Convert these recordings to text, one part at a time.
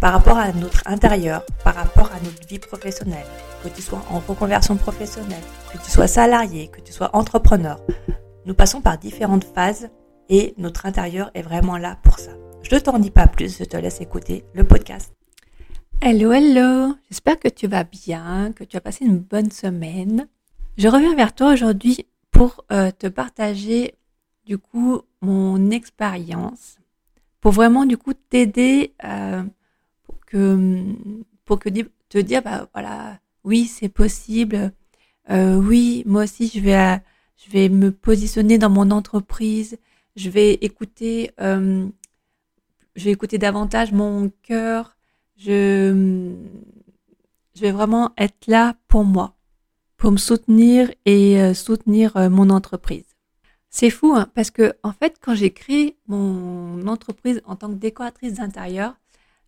par rapport à notre intérieur, par rapport à notre vie professionnelle, que tu sois en reconversion professionnelle, que tu sois salarié, que tu sois entrepreneur. Nous passons par différentes phases et notre intérieur est vraiment là pour ça. Je ne t'en dis pas plus, je te laisse écouter le podcast. Hello, hello, j'espère que tu vas bien, que tu as passé une bonne semaine. Je reviens vers toi aujourd'hui pour euh, te partager du coup mon expérience, pour vraiment du coup t'aider euh, que pour que te dire bah voilà oui c'est possible euh, oui moi aussi je vais je vais me positionner dans mon entreprise je vais écouter euh, je vais écouter davantage mon cœur je je vais vraiment être là pour moi pour me soutenir et euh, soutenir mon entreprise. C'est fou hein, parce que en fait quand j'ai créé mon entreprise en tant que décoratrice d'intérieur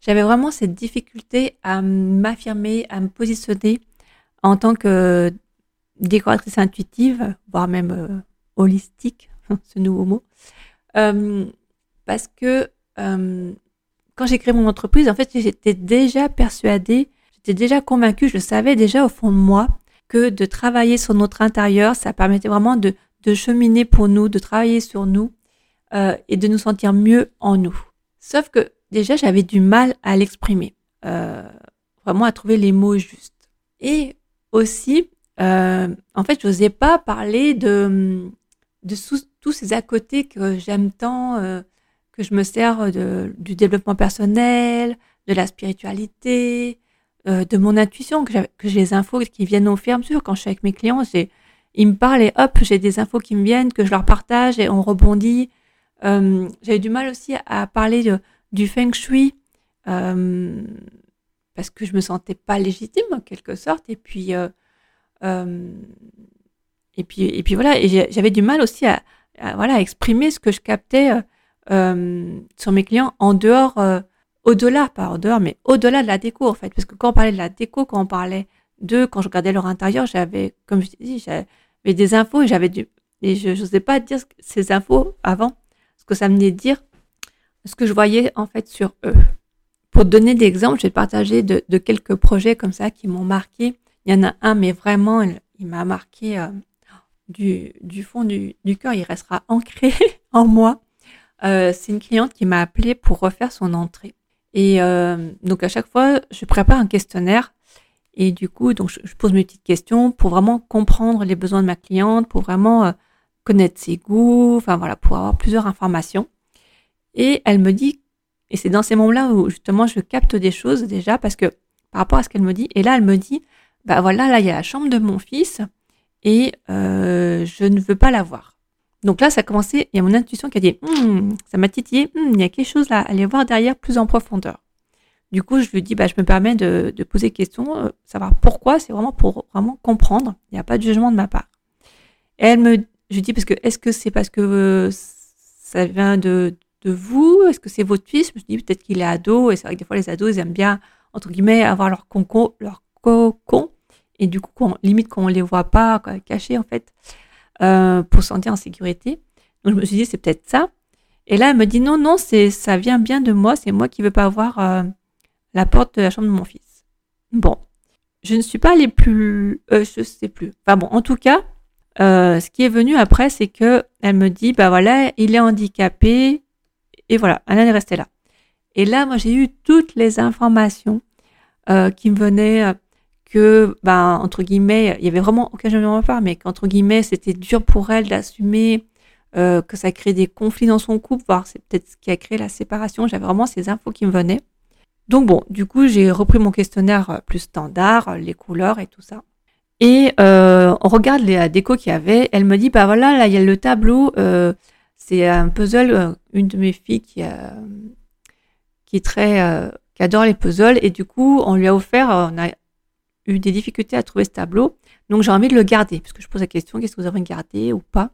j'avais vraiment cette difficulté à m'affirmer, à me positionner en tant que décoratrice intuitive, voire même euh, holistique, ce nouveau mot. Euh, parce que euh, quand j'ai créé mon entreprise, en fait, j'étais déjà persuadée, j'étais déjà convaincue, je savais déjà au fond de moi, que de travailler sur notre intérieur, ça permettait vraiment de cheminer pour nous, de travailler sur nous et de nous sentir mieux en nous. Sauf que déjà j'avais du mal à l'exprimer, euh, vraiment à trouver les mots justes. Et aussi, euh, en fait, je n'osais pas parler de, tous ces à côté que j'aime tant, euh, que je me sers du développement personnel, de la spiritualité, de mon intuition, que j'ai les infos qui viennent au fur et. Quand je suis avec mes clients, ils me parlent et hop, j'ai des infos qui me viennent, que je leur partage et on rebondit. J'avais du mal aussi à parler de, du feng shui euh, parce que je me sentais pas légitime en quelque sorte. Et puis euh, euh, et puis et puis voilà. Et j'avais du mal aussi à, voilà exprimer ce que je captais sur mes clients en dehors au-delà pas en dehors mais au-delà de la déco en fait. Parce que quand on parlait de la déco quand on parlait d'eux quand je regardais leur intérieur j'avais comme je dit j'avais des infos et j'avais du et je n'osais pas dire ces infos avant ce que ça venait dire ce que je voyais en fait sur eux. Pour donner des exemples, je vais partager de, quelques projets comme ça qui m'ont marqué. Il y en a un, mais vraiment, il, m'a marqué euh, du, du, fond du, du cœur. Il restera ancré en moi. Euh, c'est une cliente qui m'a appelé pour refaire son entrée. Et euh, donc à chaque fois, je prépare un questionnaire et du coup, donc je, pose mes petites questions pour vraiment comprendre les besoins de ma cliente, pour vraiment connaître ses goûts, enfin voilà, pour avoir plusieurs informations. Et elle me dit, et c'est dans ces moments-là où justement je capte des choses déjà parce que par rapport à ce qu'elle me dit, et là elle me dit, bah voilà, là il y a la chambre de mon fils et euh, je ne veux pas la voir. Donc là ça a commencé, il y a mon intuition qui a dit, hum, ça m'a titillé, hum, il y a quelque chose là, à aller voir derrière plus en profondeur. Du coup, je lui dis, bah, je me permets de, poser question, euh, savoir pourquoi, c'est vraiment pour vraiment comprendre. Il n'y a pas de jugement de ma part. Et elle me, je dis, parce que est-ce que c'est parce que euh, ça vient de, de vous? Est-ce que c'est votre fils? Je me dis peut-être qu'il est ado, et c'est vrai que des fois les ados, ils aiment bien, entre guillemets, avoir leur, leur cocon, et du coup, limite qu'on ne les voit pas, cachés en fait, euh, pour se sentir en sécurité. Donc je me suis dit, c'est peut-être ça. Et là, elle me dit, non, non, c'est ça vient bien de moi, c'est moi qui veux pas voir euh, la porte de la chambre de mon fils. Bon, je ne suis pas allée plus, euh, je sais plus. Enfin bon, en tout cas, euh, ce qui est venu après, c'est que elle me dit, bah voilà, il est handicapé, et voilà, Alain est resté là. Et là, moi, j'ai eu toutes les informations euh, qui me venaient, euh, que, ben, entre guillemets, il y avait vraiment occasionnellement pas, mais qu'entre guillemets, c'était dur pour elle d'assumer, euh, que ça crée des conflits dans son couple, voire c'est peut-être ce qui a créé la séparation. J'avais vraiment ces infos qui me venaient. Donc bon, du coup, j'ai repris mon questionnaire plus standard, les couleurs et tout ça. Et on regarde les décos qu'il y avait. Elle me dit, bah voilà, là, il y a le tableau. C'est un puzzle, une de mes filles qui, qui est très, qui adore les puzzles. Et du coup, on lui a offert, on a eu des difficultés à trouver ce tableau. Donc j'ai envie de le garder, parce que je pose la question, qu'est-ce que vous avez gardé ou pas?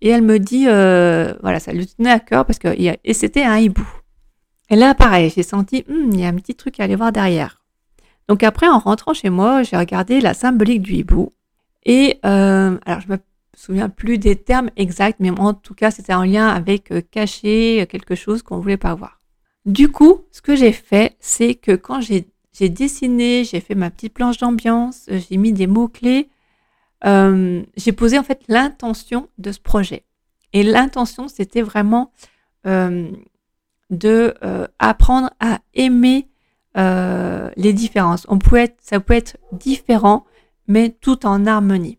Et elle me dit, euh, voilà, ça lui tenait à cœur, parce que et c'était un hibou. Et là, pareil, j'ai senti, hmm, il y a un petit truc à aller voir derrière. Donc après, en rentrant chez moi, j'ai regardé la symbolique du hibou. Et euh, alors, je me souviens plus des termes exacts, mais en tout cas, c'était en lien avec euh, cacher quelque chose qu'on voulait pas voir. Du coup, ce que j'ai fait, c'est que quand j'ai dessiné, j'ai fait ma petite planche d'ambiance, euh, j'ai mis des mots-clés. Euh, j'ai posé en fait l'intention de ce projet. Et l'intention, c'était vraiment euh, de apprendre à aimer les différences. On être, ça peut être différent, mais tout en harmonie.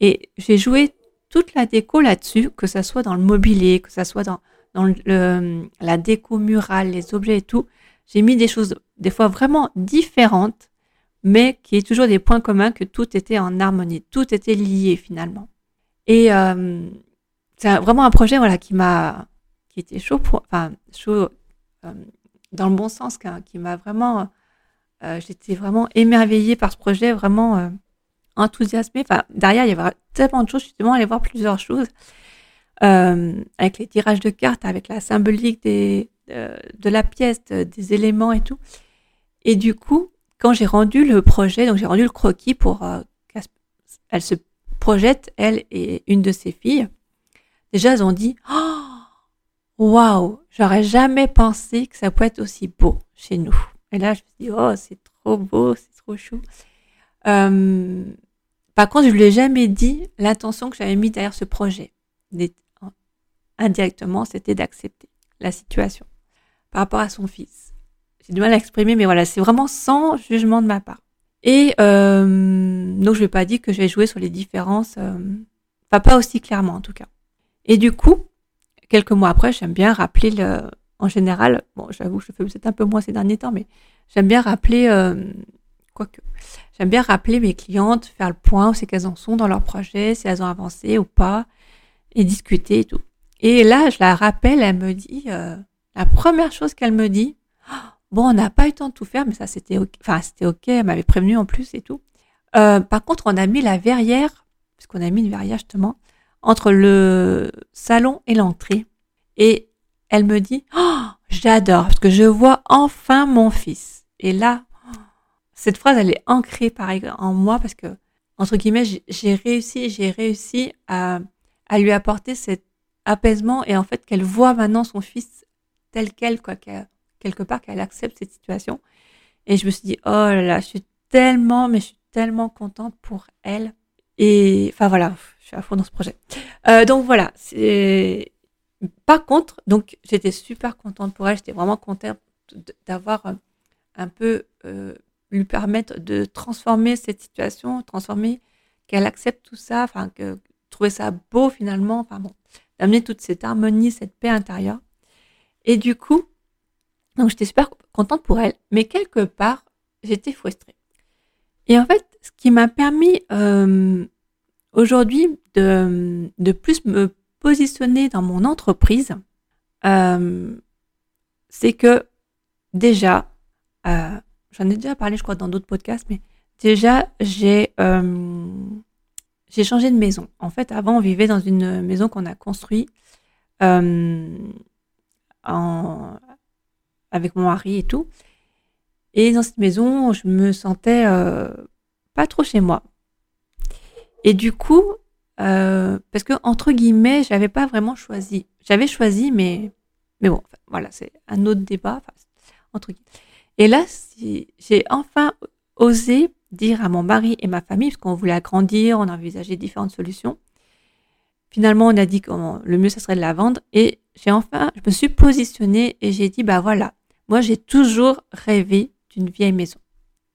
Et j'ai joué toute la déco là-dessus, que ça soit dans le mobilier, que ça soit dans, dans le, la déco murale, les objets et tout. J'ai mis des choses des fois vraiment différentes, mais qui est toujours des points communs que tout était en harmonie, tout était lié finalement. Et euh, c'est vraiment un projet voilà qui m'a qui était chaud pour enfin chaud euh, dans le bon sens qui m'a vraiment euh, j'étais vraiment émerveillée par ce projet vraiment enthousiasmée enfin derrière il y avait tellement de choses suis allée voir plusieurs choses avec les tirages de cartes avec la symbolique des de la pièce des éléments et tout et du coup, quand j'ai rendu le projet, donc j'ai rendu le croquis pour euh, qu'elle se projette, elle et une de ses filles, déjà elles ont dit oh, Waouh, j'aurais jamais pensé que ça pouvait être aussi beau chez nous. Et là, je me suis dit Oh, c'est trop beau, c'est trop chou. Euh, par contre, je ne lui ai jamais dit l'intention que j'avais mis derrière ce projet. Indirectement, c'était d'accepter la situation par rapport à son fils j'ai du mal à exprimer, mais voilà, c'est vraiment sans jugement de ma part. Et euh, donc je vais pas dire que je vais jouer sur les différences, euh, pas aussi clairement en tout cas. Et du coup, quelques mois après, j'aime bien rappeler le, en général, bon j'avoue, je fais peut-être un peu moins ces derniers temps, mais j'aime bien rappeler, euh, quoique, j'aime bien rappeler mes clientes, faire le point où c'est qu'elles en sont dans leur projet, si elles ont avancé ou pas, et discuter et tout. Et là, je la rappelle, elle me dit, euh, la première chose qu'elle me dit, Bon, on n'a pas eu le temps de tout faire, mais ça c'était ok. Enfin, c'était ok, elle m'avait prévenu en plus et tout. Euh, par contre, on a mis la verrière, puisqu'on a mis une verrière justement, entre le salon et l'entrée. Et elle me dit, oh, j'adore, parce que je vois enfin mon fils. Et là, cette phrase, elle est ancrée en moi, parce que, entre guillemets, j'ai réussi, j'ai réussi à, lui apporter cet apaisement et en fait qu'elle voit maintenant son fils tel quel, quoi, quelque part qu'elle accepte cette situation. Et je me suis dit, oh là là, je suis tellement, mais je suis tellement contente pour elle. Et enfin voilà, je suis à fond dans ce projet. Euh, donc voilà. Par contre, donc j'étais super contente pour elle. J'étais vraiment contente d'avoir un peu euh, lui permettre de transformer cette situation, transformer qu'elle accepte tout ça, enfin que trouver ça beau finalement, enfin bon, d'amener toute cette harmonie, cette paix intérieure. Et du coup, donc j'étais super contente pour elle, mais quelque part, j'étais frustrée. Et en fait, ce qui m'a permis euh, aujourd'hui de, de, plus me positionner dans mon entreprise, euh, c'est que déjà, euh, j'en ai déjà parlé, je crois, dans d'autres podcasts, mais déjà, j'ai j'ai changé de maison. En fait, avant, on vivait dans une maison qu'on a construite en, avec mon mari et tout. Et dans cette maison, je me sentais euh, pas trop chez moi. Et du coup, euh, parce que entre guillemets, j'avais pas vraiment choisi. J'avais choisi, mais mais bon, voilà, c'est un autre débat. entre guillemets. Et là, j'ai enfin osé dire à mon mari et ma famille, parce qu'on voulait agrandir, on a envisagé différentes solutions. Finalement, on a dit que le mieux, ça serait de la vendre. Et j'ai enfin, je me suis positionnée et j'ai dit, bah voilà, moi, j'ai toujours rêvé d'une vieille maison.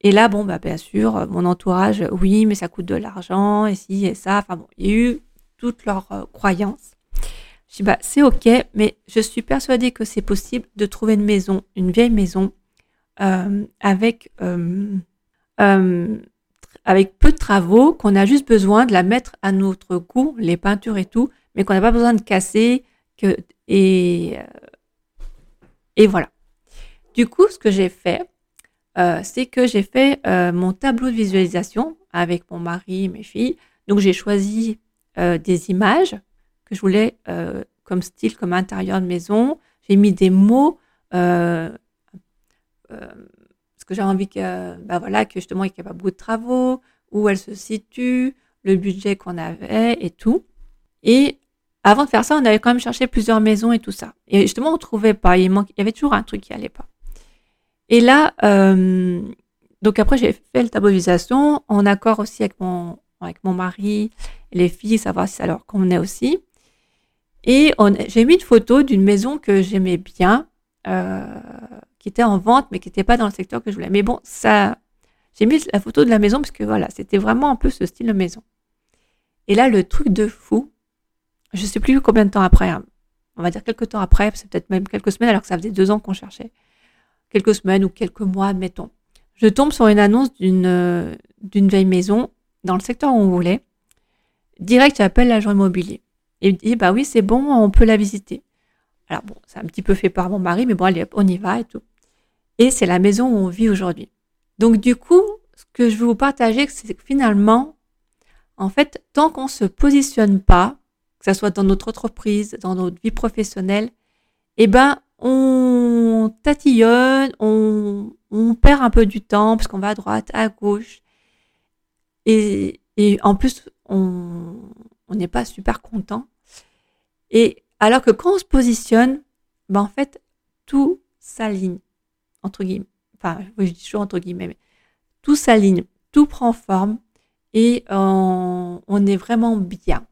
Et là, bon, bah, bien sûr, mon entourage, oui, mais ça coûte de l'argent, et ci, et ça. Enfin bon, il y a eu toutes leurs euh, croyances. Je dis, bah, c'est ok, mais je suis persuadée que c'est possible de trouver une maison, une vieille maison, avec, euh, avec peu de travaux, qu'on a juste besoin de la mettre à notre goût, les peintures et tout, mais qu'on n'a pas besoin de casser, et, et voilà. Du coup, ce que j'ai fait, euh, c'est que j'ai fait euh, mon tableau de visualisation avec mon mari mes filles. Donc j'ai choisi euh, des images que je voulais comme style, comme intérieur de maison. J'ai mis des mots parce que j'ai envie que, bah voilà, que justement il n'y ait pas beaucoup de travaux, où elle se situe, le budget qu'on avait et tout. Et avant de faire ça, on avait quand même cherché plusieurs maisons et tout ça. Et justement, on trouvait pas. Il, il y avait toujours un truc qui allait pas. Et là, euh, donc après, j'ai fait le tableau en accord aussi avec mon, avec mon mari les filles, savoir si ça leur convenait aussi. Et j'ai mis une photo d'une maison que j'aimais bien, euh, qui était en vente, mais qui n'était pas dans le secteur que je voulais. Mais bon, ça, j'ai mis la photo de la maison parce que voilà, c'était vraiment un peu ce style de maison. Et là, le truc de fou, je sais plus combien de temps après, hein, on va dire quelques temps après, c'est peut-être même quelques semaines, alors que ça faisait deux ans qu'on cherchait quelques semaines ou quelques mois, admettons. Je tombe sur une annonce d'une euh, d'une vieille maison dans le secteur où on voulait. Direct, j'appelle l'agent immobilier. Et il dit, bah oui, c'est bon, on peut la visiter. Alors bon, c'est un petit peu fait par mon mari, mais bon, allez, on y va et tout. Et c'est la maison où on vit aujourd'hui. Donc du coup, ce que je veux vous partager, c'est que finalement, en fait, tant qu'on se positionne pas, que ce soit dans notre entreprise, dans notre vie professionnelle, eh ben, on tatillonne, on, perd un peu du temps parce qu'on va à droite, à gauche. Et, en plus, on n'est pas super content. Et alors que quand on se positionne, ben en fait, tout s'aligne, entre guillemets. Enfin, je dis toujours entre guillemets, mais tout s'aligne, tout prend forme et on est vraiment bien.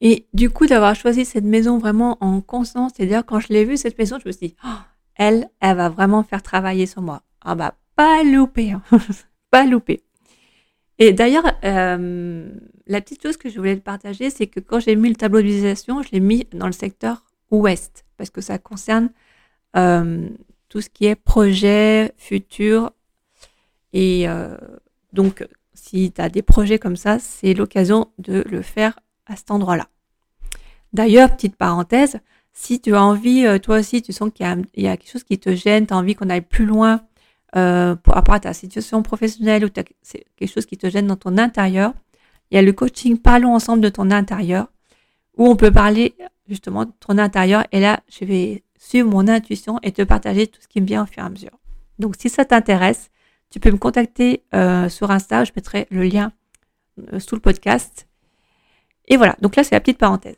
Et du coup, d'avoir choisi cette maison vraiment en conscience, c'est-à-dire quand je l'ai vue, cette maison, je me suis dit, oh, elle, elle va vraiment faire travailler sur moi. Ah bah, pas louper, hein. pas louper. Et d'ailleurs, euh, la petite chose que je voulais te partager, c'est que quand j'ai mis le tableau de visualisation, je l'ai mis dans le secteur ouest, parce que ça concerne euh, tout ce qui est projet, futur. Et euh, donc, si tu as des projets comme ça, c'est l'occasion de le faire à cet endroit-là. D'ailleurs, petite parenthèse, si tu as envie, euh, toi aussi, tu sens qu'il y, a quelque chose qui te gêne, tu as envie qu'on aille plus loin euh, rapport à ta situation professionnelle ou c'est quelque chose qui te gêne dans ton intérieur, il y a le coaching Parlons ensemble de ton intérieur, où on peut parler justement de ton intérieur. Et là, je vais suivre mon intuition et te partager tout ce qui me vient au fur et à mesure. Donc, si ça t'intéresse, tu peux me contacter euh, sur Insta. Je mettrai le lien sous le podcast. Et voilà, donc là, c'est la petite parenthèse.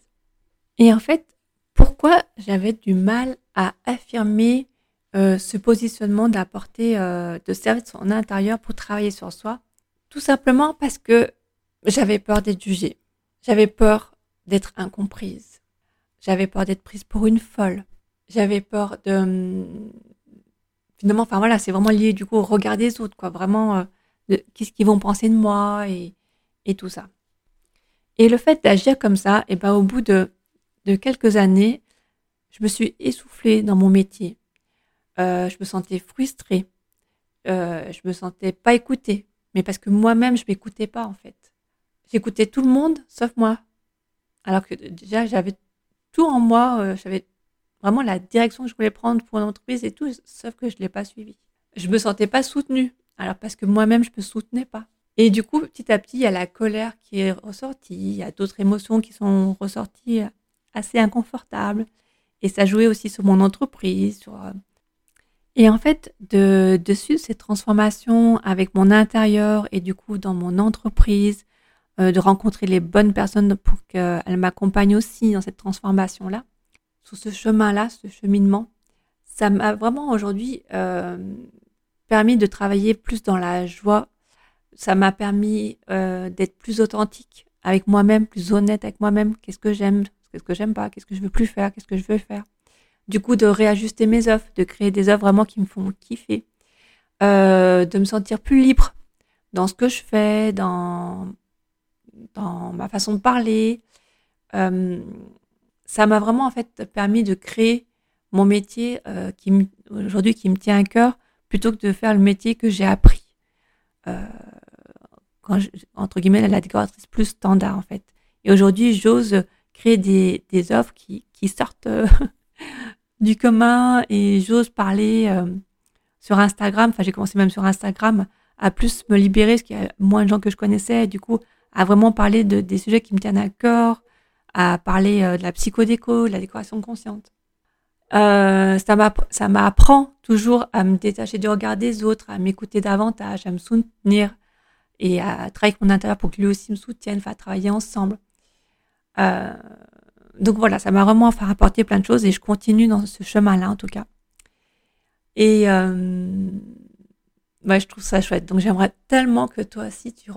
Et en fait, pourquoi j'avais du mal à affirmer euh, ce positionnement d'apporter, euh, de servir de son intérieur pour travailler sur soi? Tout simplement parce que j'avais peur d'être jugée. J'avais peur d'être incomprise. J'avais peur d'être prise pour une folle. J'avais peur de... Hum, finalement, enfin voilà, c'est vraiment lié du coup au regard des autres, quoi. Vraiment, euh, qu'est-ce qu'ils vont penser de moi et, et tout ça. Et le fait d'agir comme ça, et ben, au bout de, quelques années, je me suis essoufflée dans mon métier. Euh, je me sentais frustrée. Euh, je me sentais pas écoutée. Mais parce que moi-même, je m'écoutais pas, en fait. J'écoutais tout le monde, sauf moi. Alors que déjà, j'avais tout en moi. Euh, j'avais vraiment la direction que je voulais prendre pour l'entreprise et tout, sauf que je l'ai pas suivi. Je me sentais pas soutenue. Alors parce que moi-même, je me soutenais pas. Et du coup, petit à petit, il y a la colère qui est ressortie, il y a d'autres émotions qui sont ressorties assez inconfortables. Et ça jouait aussi sur mon entreprise. Sur... Euh, et en fait, de, dessus ces transformations avec mon intérieur et du coup dans mon entreprise, euh, de rencontrer les bonnes personnes pour qu'elles m'accompagnent aussi dans cette transformation-là, sur ce chemin-là, ce cheminement, ça m'a vraiment aujourd'hui euh, permis de travailler plus dans la joie ça m'a permis euh, d'être plus authentique avec moi-même, plus honnête avec moi-même. Qu'est-ce que j'aime, qu'est-ce que j'aime pas, qu'est-ce que je veux plus faire, qu'est-ce que je veux faire. Du coup, de réajuster mes offres, de créer des offres vraiment qui me font kiffer. euh, de me sentir plus libre dans ce que je fais, dans, dans ma façon de parler. Ça m'a vraiment en fait permis de créer mon métier euh, qui aujourd'hui qui me tient à cœur plutôt que de faire le métier que j'ai appris. Euh, entre guillemets la décoratrice plus standard en fait. Et aujourd'hui, j'ose créer des, des offres qui, qui sortent euh, du commun et j'ose parler euh, sur Instagram. Enfin, j'ai commencé même sur Instagram à plus me libérer parce qu'il y a moins de gens que je connaissais. Et du coup, à vraiment parler de, des sujets qui me tiennent à cœur, à parler euh, de la psychodéco, de la décoration consciente. Euh, ça m'apprend toujours à me détacher du regard des autres, à m'écouter davantage, à me soutenir et à travailler avec mon intérieur pour que lui aussi me soutienne, à travailler ensemble. Euh, donc voilà, ça m'a vraiment fait apporter plein de choses et je continue dans ce chemin-là en tout cas. Et euh, je trouve ça chouette. Donc j'aimerais tellement que toi aussi tu,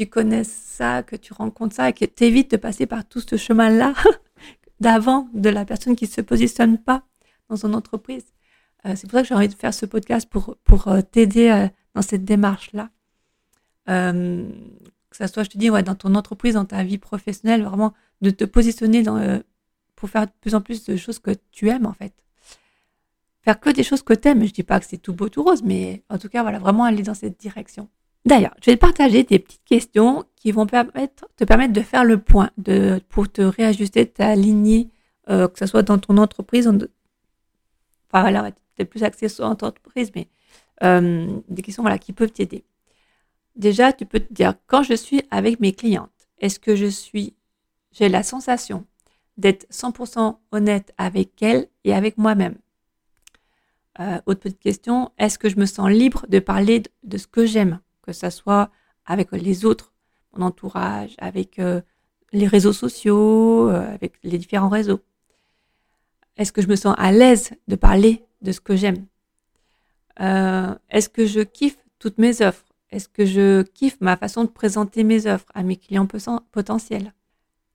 tu connaisses ça, que tu rencontres ça et que tu évites de passer par tout ce chemin-là d'avant de la personne qui se positionne pas dans son entreprise. Euh, c'est pour ça que j'ai envie de faire ce podcast pour, pour euh, t'aider euh, dans cette démarche-là. que ça soit, je te dis, ouais, dans ton entreprise, dans ta vie professionnelle, vraiment de te positionner dans, pour faire de plus en plus de choses que tu aimes en fait. Faire que des choses que tu aimes. Je dis pas que c'est tout beau, tout rose, mais en tout cas, voilà, vraiment aller dans cette direction. D'ailleurs, je vais te partager des petites questions qui vont te permettre de faire le point, pour te réajuster, t'aligner, euh, que ce soit dans ton entreprise, enfin voilà, peut-être plus axé sur entreprise, mais euh, des questions qui peuvent t'aider. Déjà, tu peux te dire, quand je suis avec mes clientes, est-ce que je suis, j'ai la sensation d'être 100% honnête avec elles et avec moi-même? Euh, Autre petite question, est-ce que je me sens libre de parler de ce que j'aime? Que ça soit avec les autres, mon entourage, avec euh, les réseaux sociaux, euh, avec les différents réseaux. Est-ce que je me sens à l'aise de parler de ce que j'aime? Euh, Est-ce que je kiffe toutes mes offres? Est-ce que je kiffe ma façon de présenter mes offres à mes clients potentiels?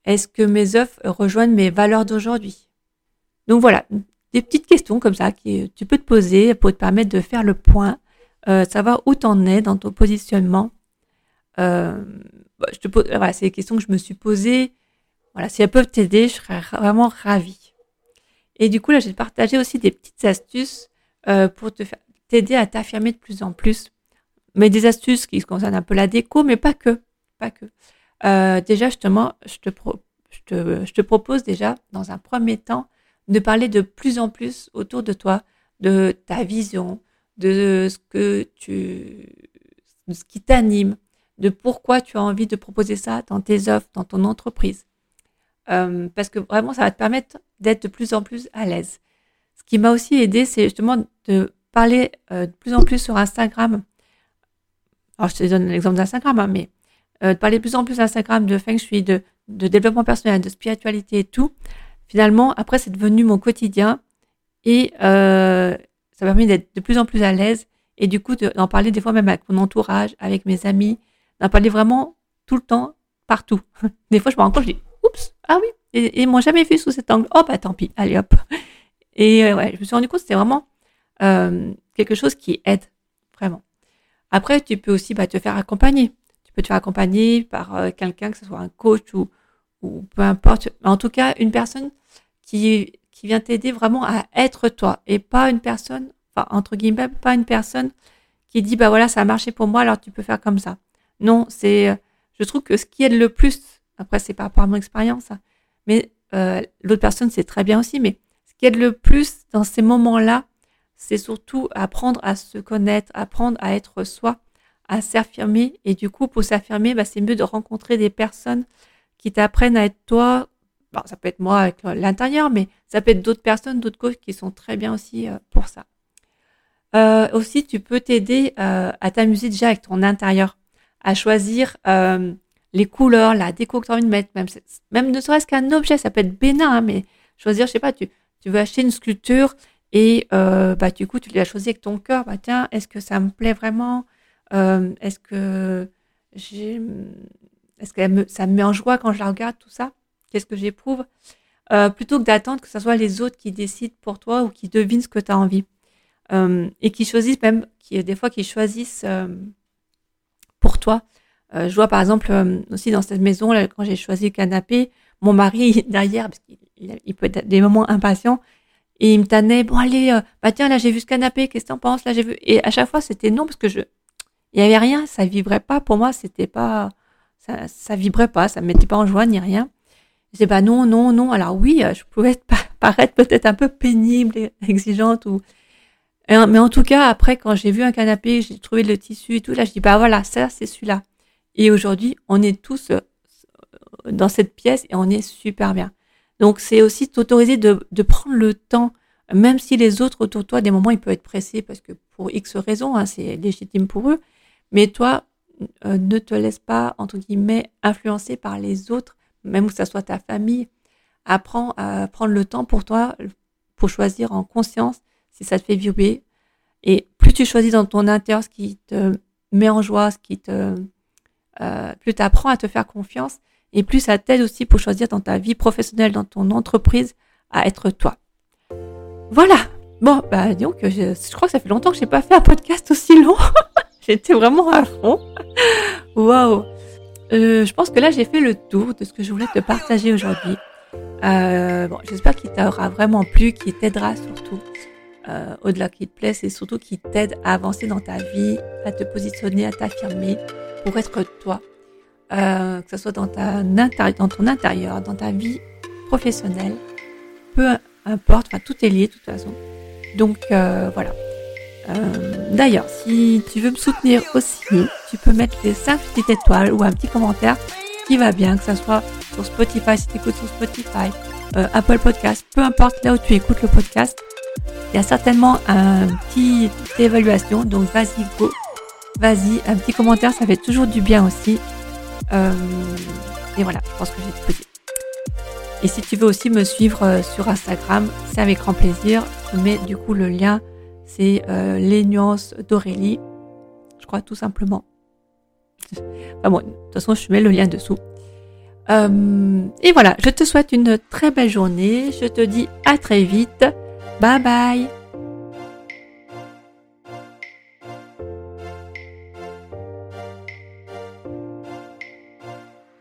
Est-ce que mes offres rejoignent mes valeurs d'aujourd'hui? Donc voilà, des petites questions comme ça que tu peux te poser pour te permettre de faire le point euh, savoir où tu en es dans ton positionnement? Euh, bah, je pose, voilà, c'est des questions que je me suis posées. Voilà, si elles peuvent t'aider, je serais vraiment ravie. Et du coup, là, j'ai partagé aussi des petites astuces euh, pour te t'aider à t'affirmer de plus en plus. Mais des astuces qui concernent un peu la déco, mais pas que, pas que. Euh, déjà, justement, je te, je, te, je te propose déjà, dans un premier temps, de parler de plus en plus autour de toi, de ta vision, de ce que tu, de ce qui t'anime, de pourquoi tu as envie de proposer ça dans tes offres, dans ton entreprise. Euh, parce que vraiment, ça va te permettre d'être de plus en plus à l'aise. Ce qui m'a aussi aidé, c'est justement de parler euh, de plus en plus sur Instagram. Alors, je te donne l'exemple d'Instagram, hein, mais euh, de parler de plus en plus d'Instagram, de feng shui, de, de développement personnel, de spiritualité et tout. Finalement, après, c'est devenu mon quotidien et ça permet d'être de plus en plus à l'aise et du coup d'en parler des fois même avec mon entourage, avec mes amis, d'en parler vraiment tout le temps, partout. Des fois je me rends compte, je dis, oups, ah oui, et, ils m'ont jamais vu sous cet angle, oh bah tant pis, allez hop. Et euh, ouais, je me suis rendu compte que c'était vraiment euh, quelque chose qui aide, vraiment. Après, tu peux aussi bah, te faire accompagner. Tu peux te faire accompagner par euh, quelqu'un, que ce soit un coach ou peu importe. En tout cas, une personne qui qui vient t'aider vraiment à être toi et pas une personne, enfin, entre guillemets, pas une personne qui dit, bah voilà, ça a marché pour moi, alors tu peux faire comme ça. Non, c'est, je trouve que ce qui aide le plus, après, c'est par rapport à mon expérience, hein, mais euh, l'autre personne, c'est très bien aussi, mais ce qui aide le plus dans ces moments-là, c'est surtout apprendre à se connaître, apprendre à être soi, à s'affirmer. Et du coup, pour s'affirmer, bah, c'est mieux de rencontrer des personnes qui t'apprennent à être toi ça peut être moi avec l'intérieur, mais ça peut être d'autres personnes, d'autres coachs qui sont très bien aussi euh, pour ça. Euh, aussi, tu peux t'aider euh, à t'amuser déjà avec ton intérieur, à choisir les couleurs, la déco que tu as envie de mettre, même, même ne serait-ce qu'un objet, ça peut être bénin, hein, mais choisir, je sais pas, tu, tu veux acheter une sculpture et bah, du coup, tu l'as choisi avec ton cœur, bah, tiens, est-ce que ça me plaît vraiment? Est-ce que. Est-ce que ça me met en joie quand je la regarde, tout ça? Qu'est-ce que j'éprouve, euh, plutôt que d'attendre que ce soit les autres qui décident pour toi ou qui devinent ce que tu as envie. et qui choisissent même, des fois qui choisissent pour toi. je vois par exemple aussi dans cette maison, quand j'ai choisi le canapé, mon mari derrière, parce qu'il il peut être des moments impatients, et il me tannait, bon allez, bah tiens là j'ai vu ce canapé, qu'est-ce que t'en penses? Là j'ai vu, et à chaque fois c'était non parce que je, il y avait rien, ça vibrait pas pour moi, c'était pas, ça, ça vibrait pas, ça me mettait pas en joie ni rien. Je disais bah non, non, non. Alors oui, je pouvais paraître peut-être un peu pénible, et exigeante ou, mais en tout cas après quand j'ai vu un canapé, j'ai trouvé le tissu et tout là, je dis bah voilà, ça c'est celui-là. Et aujourd'hui, on est tous euh, dans cette pièce et on est super bien. Donc c'est aussi t'autoriser de, de prendre le temps, même si les autres autour de toi, des moments, ils peuvent être pressés parce que pour X raisons, hein, c'est légitime pour eux. Mais toi, euh, ne te laisse pas, entre guillemets, influencer par les autres, même que ce soit ta famille. Apprends à prendre le temps pour toi, pour choisir en conscience si ça te fait vibrer. Et plus tu choisis dans ton intérieur ce qui te met en joie, ce qui te, euh, plus tu apprends à te faire confiance et plus ça t'aide aussi pour choisir dans ta vie professionnelle, dans ton entreprise, à être toi. Voilà. Bon, bah, donc, je, je crois que ça fait longtemps que j'ai pas fait un podcast aussi long. J'étais vraiment à fond. Waouh. Euh, je pense que là, j'ai fait le tour de ce que je voulais te partager aujourd'hui. Euh, bon, j'espère qu'il t'aura vraiment plu, qu'il t'aidera surtout. Euh, au-delà qu'il te plaît, c'est surtout qu'il t'aide à avancer dans ta vie, à te positionner, à t'affirmer pour être toi. Euh, que ce soit dans, ta, dans ton intérieur, dans ta vie professionnelle, peu importe, enfin tout est lié de toute façon. Donc euh, voilà. Euh, d'ailleurs, si tu veux me soutenir aussi, tu peux mettre les 5 petites étoiles ou un petit commentaire qui va bien, que ce soit sur Spotify, si tu écoutes sur Spotify, euh, Apple Podcast, peu importe là où tu écoutes le podcast. Il y a certainement un petit évaluation, donc vas-y, go, vas-y, un petit commentaire, ça fait toujours du bien aussi. Euh, et voilà, je pense que j'ai tout dit. Et si tu veux aussi me suivre sur Instagram, c'est avec grand plaisir. Je mets du coup le lien c'est euh, les nuances d'Aurélie, je crois tout simplement. Enfin bon, de toute façon, je mets le lien dessous. Euh, et voilà, je te souhaite une très belle journée. Je te dis à très vite. Bye bye